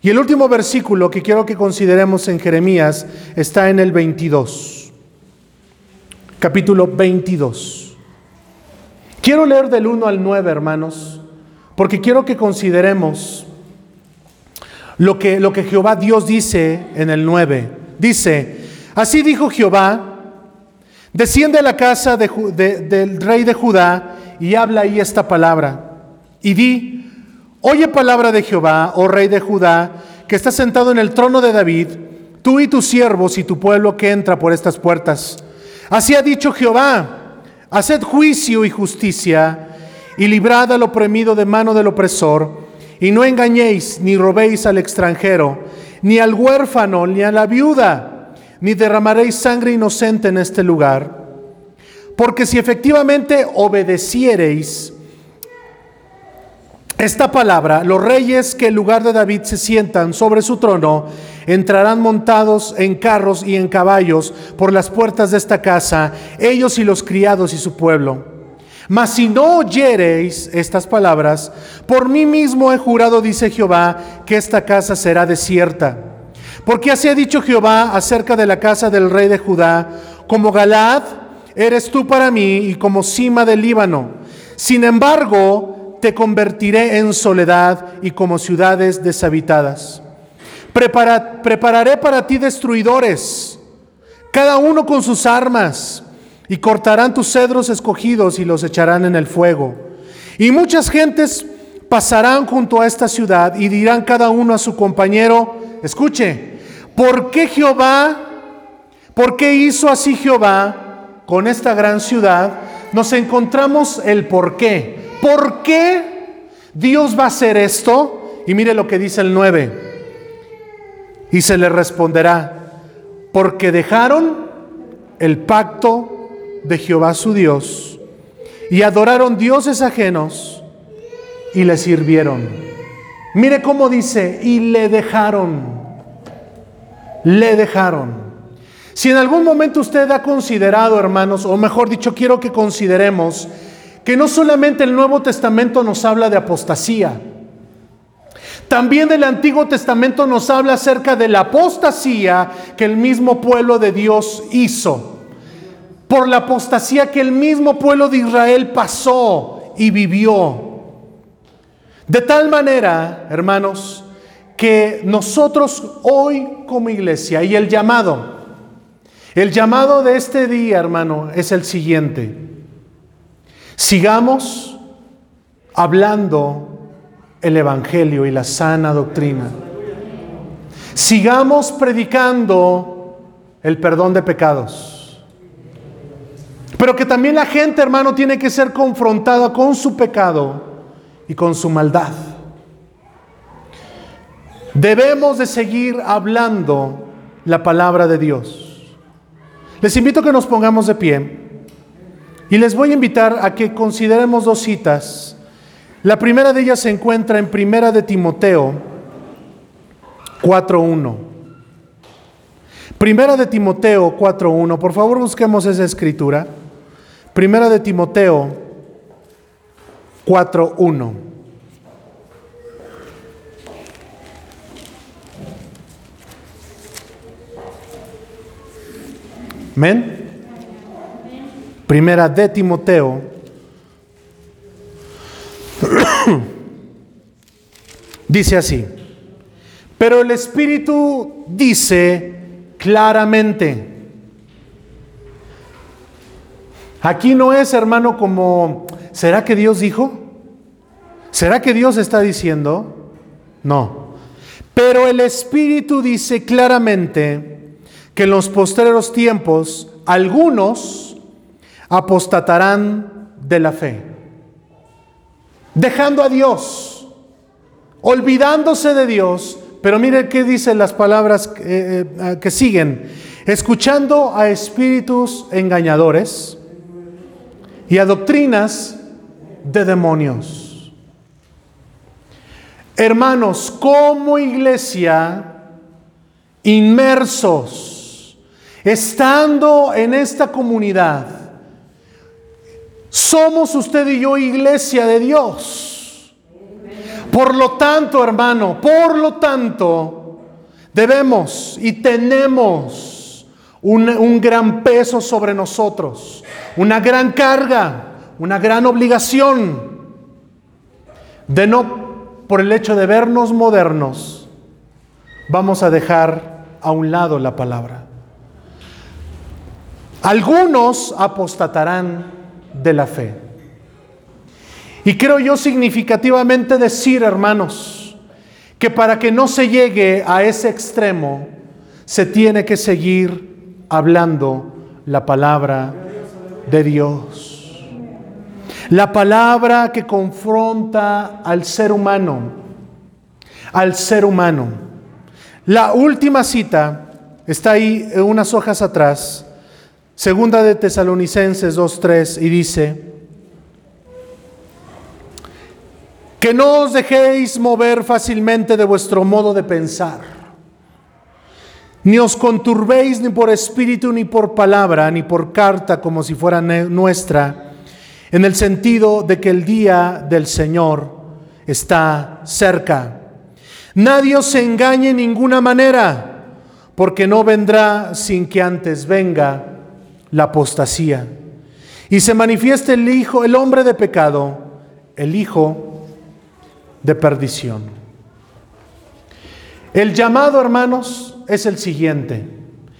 Speaker 1: Y el último versículo que quiero que consideremos en Jeremías está en el 22, capítulo 22. Quiero leer del 1 al 9, hermanos, porque quiero que consideremos lo que, lo que Jehová Dios dice en el 9. Dice, así dijo Jehová, desciende a la casa del rey de Judá y habla ahí esta palabra. Y di, Oye palabra de Jehová, oh rey de Judá, que está sentado en el trono de David, tú y tus siervos y tu pueblo que entra por estas puertas. Así ha dicho Jehová, haced juicio y justicia, y librad al oprimido de mano del opresor, y no engañéis ni robéis al extranjero, ni al huérfano, ni a la viuda, ni derramaréis sangre inocente en este lugar. Porque si efectivamente obedeciereis, esta palabra, los reyes que en lugar de David se sientan sobre su trono, entrarán montados en carros y en caballos por las puertas de esta casa, ellos y los criados y su pueblo. Mas si no oyereis estas palabras, por mí mismo he jurado, dice Jehová, que esta casa será desierta. Porque así ha dicho Jehová acerca de la casa del rey de Judá, como Galad eres tú para mí y como cima del Líbano. Sin embargo, te convertiré en soledad y como ciudades deshabitadas. prepararé para ti destruidores, cada uno con sus armas, y cortarán tus cedros escogidos y los echarán en el fuego. Y muchas gentes pasarán junto a esta ciudad y dirán cada uno a su compañero, escuche, ¿por qué Jehová, por qué hizo así Jehová con esta gran ciudad? Nos encontramos el por qué. ¿Por qué Dios va a hacer esto? Y mire lo que dice el 9. Y se le responderá, porque dejaron el pacto de Jehová su Dios y adoraron dioses ajenos y le sirvieron. Mire cómo dice, y le dejaron, le dejaron. Si en algún momento usted ha considerado, hermanos, o mejor dicho, quiero que consideremos que no solamente el Nuevo Testamento nos habla de apostasía, también el Antiguo Testamento nos habla acerca de la apostasía que el mismo pueblo de Dios hizo, por la apostasía que el mismo pueblo de Israel pasó y vivió. De tal manera, hermanos, que nosotros hoy como iglesia y el llamado, el llamado de este día, hermano, es el siguiente. Sigamos hablando el Evangelio y la sana doctrina. Sigamos predicando el perdón de pecados. Pero que también la gente, hermano, tiene que ser confrontada con su pecado y con su maldad. Debemos de seguir hablando la palabra de Dios. Les invito a que nos pongamos de pie y les voy a invitar a que consideremos dos citas. La primera de ellas se encuentra en Primera de Timoteo 4.1. Primera de Timoteo 4.1. Por favor busquemos esa escritura. Primera de Timoteo 4.1. Amén. Primera de Timoteo. dice así. Pero el Espíritu dice claramente. Aquí no es, hermano, como ¿será que Dios dijo? ¿Será que Dios está diciendo? No. Pero el Espíritu dice claramente que en los posteriores tiempos algunos apostatarán de la fe, dejando a Dios, olvidándose de Dios. Pero mire qué dicen las palabras que, eh, que siguen, escuchando a espíritus engañadores y a doctrinas de demonios. Hermanos, como iglesia, inmersos, estando en esta comunidad, somos usted y yo iglesia de Dios. Por lo tanto, hermano, por lo tanto, debemos y tenemos un, un gran peso sobre nosotros, una gran carga una gran obligación de no, por el hecho de vernos modernos, vamos a dejar a un lado la palabra. Algunos apostatarán de la fe. Y creo yo significativamente decir, hermanos, que para que no se llegue a ese extremo, se tiene que seguir hablando la palabra de Dios. La palabra que confronta al ser humano, al ser humano. La última cita está ahí unas hojas atrás, segunda de Tesalonicenses 2.3, y dice, que no os dejéis mover fácilmente de vuestro modo de pensar, ni os conturbéis ni por espíritu, ni por palabra, ni por carta como si fuera nuestra, en el sentido de que el día del Señor está cerca. Nadie os engañe en ninguna manera, porque no vendrá sin que antes venga la apostasía. Y se manifieste el Hijo, el hombre de pecado, el Hijo de perdición. El llamado, hermanos, es el siguiente.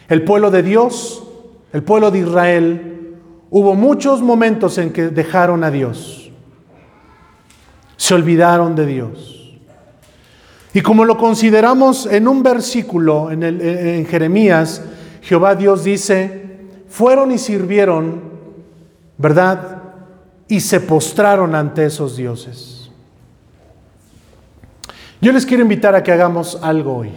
Speaker 1: El pueblo de Dios, el pueblo de Israel, hubo muchos momentos en que dejaron a Dios. Se olvidaron de Dios. Y como lo consideramos en un versículo en, en Jeremías, Jehová Dios dice, fueron y sirvieron, ¿verdad? Y se postraron ante esos dioses. Yo les quiero invitar a que hagamos algo hoy.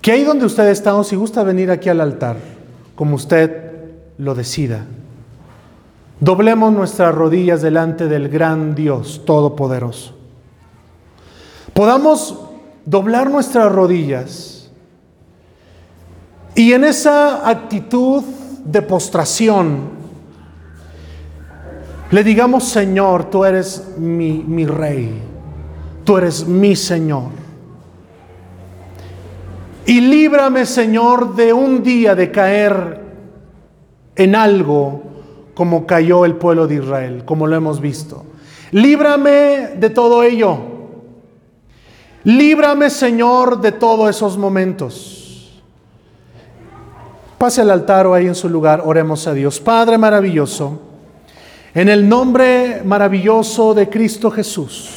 Speaker 1: Que ahí donde usted está, o si gusta venir aquí al altar, como usted lo decida, doblemos nuestras rodillas delante del gran Dios Todopoderoso. Podamos doblar nuestras rodillas y en esa actitud de postración le digamos, Señor, tú eres mi, mi rey, tú eres mi Señor. Y líbrame, Señor, de un día de caer en algo como cayó el pueblo de Israel, como lo hemos visto. Líbrame de todo ello. Líbrame, Señor, de todos esos momentos. Pase al altar o ahí en su lugar, oremos a Dios. Padre maravilloso, en el nombre maravilloso de Cristo Jesús.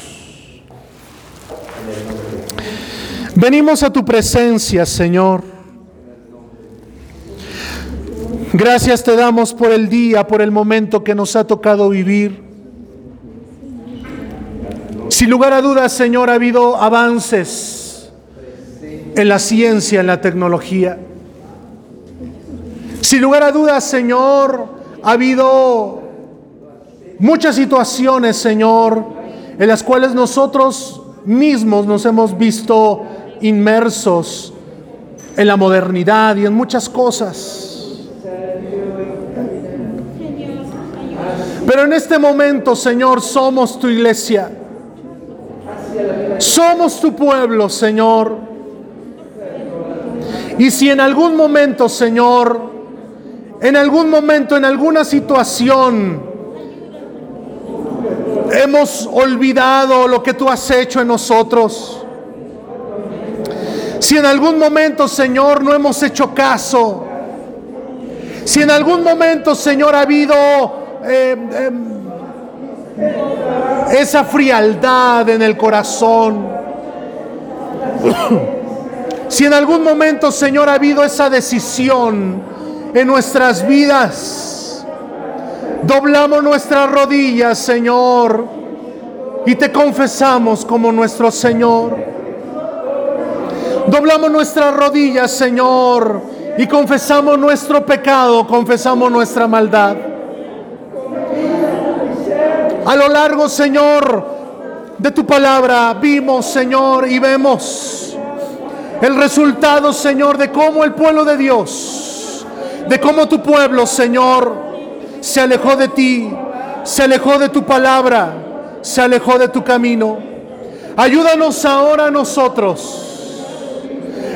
Speaker 1: Venimos a tu presencia, Señor. Gracias te damos por el día, por el momento que nos ha tocado vivir. Sin lugar a dudas, Señor, ha habido avances en la ciencia, en la tecnología. Sin lugar a dudas, Señor, ha habido muchas situaciones, Señor, en las cuales nosotros mismos nos hemos visto inmersos en la modernidad y en muchas cosas. Pero en este momento, Señor, somos tu iglesia. Somos tu pueblo, Señor. Y si en algún momento, Señor, en algún momento, en alguna situación, hemos olvidado lo que tú has hecho en nosotros, si en algún momento, Señor, no hemos hecho caso, si en algún momento, Señor, ha habido eh, em, esa frialdad en el corazón, si en algún momento, Señor, ha habido esa decisión en nuestras vidas, doblamos nuestras rodillas, Señor, y te confesamos como nuestro Señor. Doblamos nuestras rodillas, Señor, y confesamos nuestro pecado, confesamos nuestra maldad. A lo largo, Señor, de tu palabra vimos, Señor, y vemos el resultado, Señor, de cómo el pueblo de Dios, de cómo tu pueblo, Señor, se alejó de ti, se alejó de tu palabra, se alejó de tu camino. Ayúdanos ahora a nosotros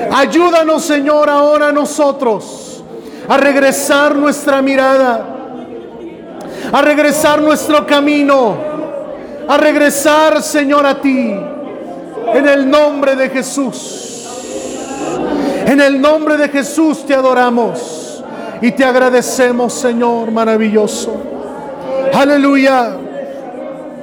Speaker 1: Ayúdanos, Señor, ahora a nosotros a regresar nuestra mirada, a regresar nuestro camino, a regresar, Señor, a ti. En el nombre de Jesús. En el nombre de Jesús te adoramos y te agradecemos, Señor maravilloso. Aleluya.